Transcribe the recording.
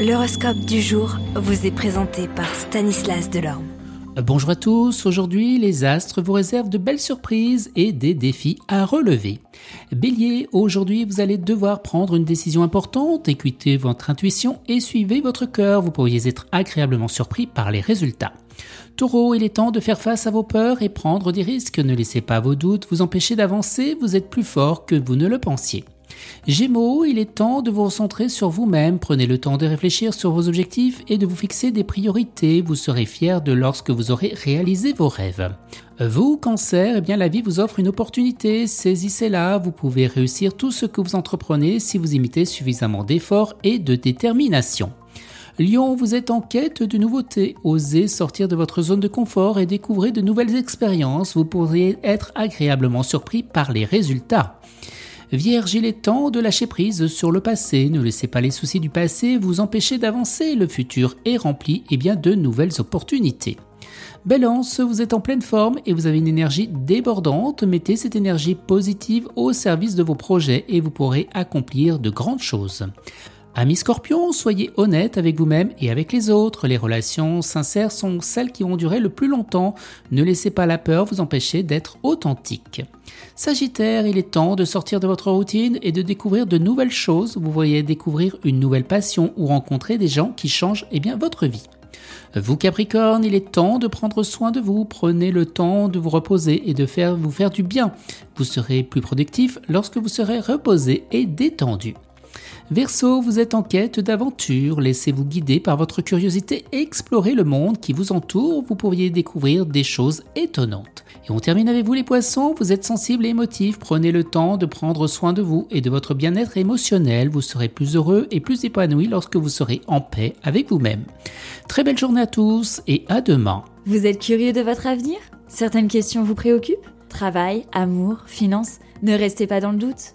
L'horoscope du jour vous est présenté par Stanislas Delorme. Bonjour à tous, aujourd'hui les astres vous réservent de belles surprises et des défis à relever. Bélier, aujourd'hui vous allez devoir prendre une décision importante, écoutez votre intuition et suivez votre cœur, vous pourriez être agréablement surpris par les résultats. Taureau, il est temps de faire face à vos peurs et prendre des risques, ne laissez pas vos doutes vous empêcher d'avancer, vous êtes plus fort que vous ne le pensiez. Gémeaux, il est temps de vous recentrer sur vous-même, prenez le temps de réfléchir sur vos objectifs et de vous fixer des priorités, vous serez fier de lorsque vous aurez réalisé vos rêves. Vous, cancer, eh bien la vie vous offre une opportunité, saisissez-la, vous pouvez réussir tout ce que vous entreprenez si vous imitez suffisamment d'efforts et de détermination. Lion, vous êtes en quête de nouveautés. Osez sortir de votre zone de confort et découvrez de nouvelles expériences. Vous pourriez être agréablement surpris par les résultats. Vierge, il est temps de lâcher prise sur le passé. Ne laissez pas les soucis du passé vous empêcher d'avancer. Le futur est rempli et bien de nouvelles opportunités. Balance, vous êtes en pleine forme et vous avez une énergie débordante. Mettez cette énergie positive au service de vos projets et vous pourrez accomplir de grandes choses. Amis scorpion, soyez honnête avec vous-même et avec les autres. Les relations sincères sont celles qui ont duré le plus longtemps. Ne laissez pas la peur vous empêcher d'être authentique. Sagittaire, il est temps de sortir de votre routine et de découvrir de nouvelles choses. Vous voyez découvrir une nouvelle passion ou rencontrer des gens qui changent eh bien, votre vie. Vous Capricorne, il est temps de prendre soin de vous. Prenez le temps de vous reposer et de faire vous faire du bien. Vous serez plus productif lorsque vous serez reposé et détendu. Verseau, vous êtes en quête d'aventure, laissez-vous guider par votre curiosité et explorez le monde qui vous entoure, vous pourriez découvrir des choses étonnantes. Et on termine avec vous les poissons, vous êtes sensibles et émotifs, prenez le temps de prendre soin de vous et de votre bien-être émotionnel, vous serez plus heureux et plus épanoui lorsque vous serez en paix avec vous-même. Très belle journée à tous et à demain. Vous êtes curieux de votre avenir? Certaines questions vous préoccupent? Travail, amour, finances? Ne restez pas dans le doute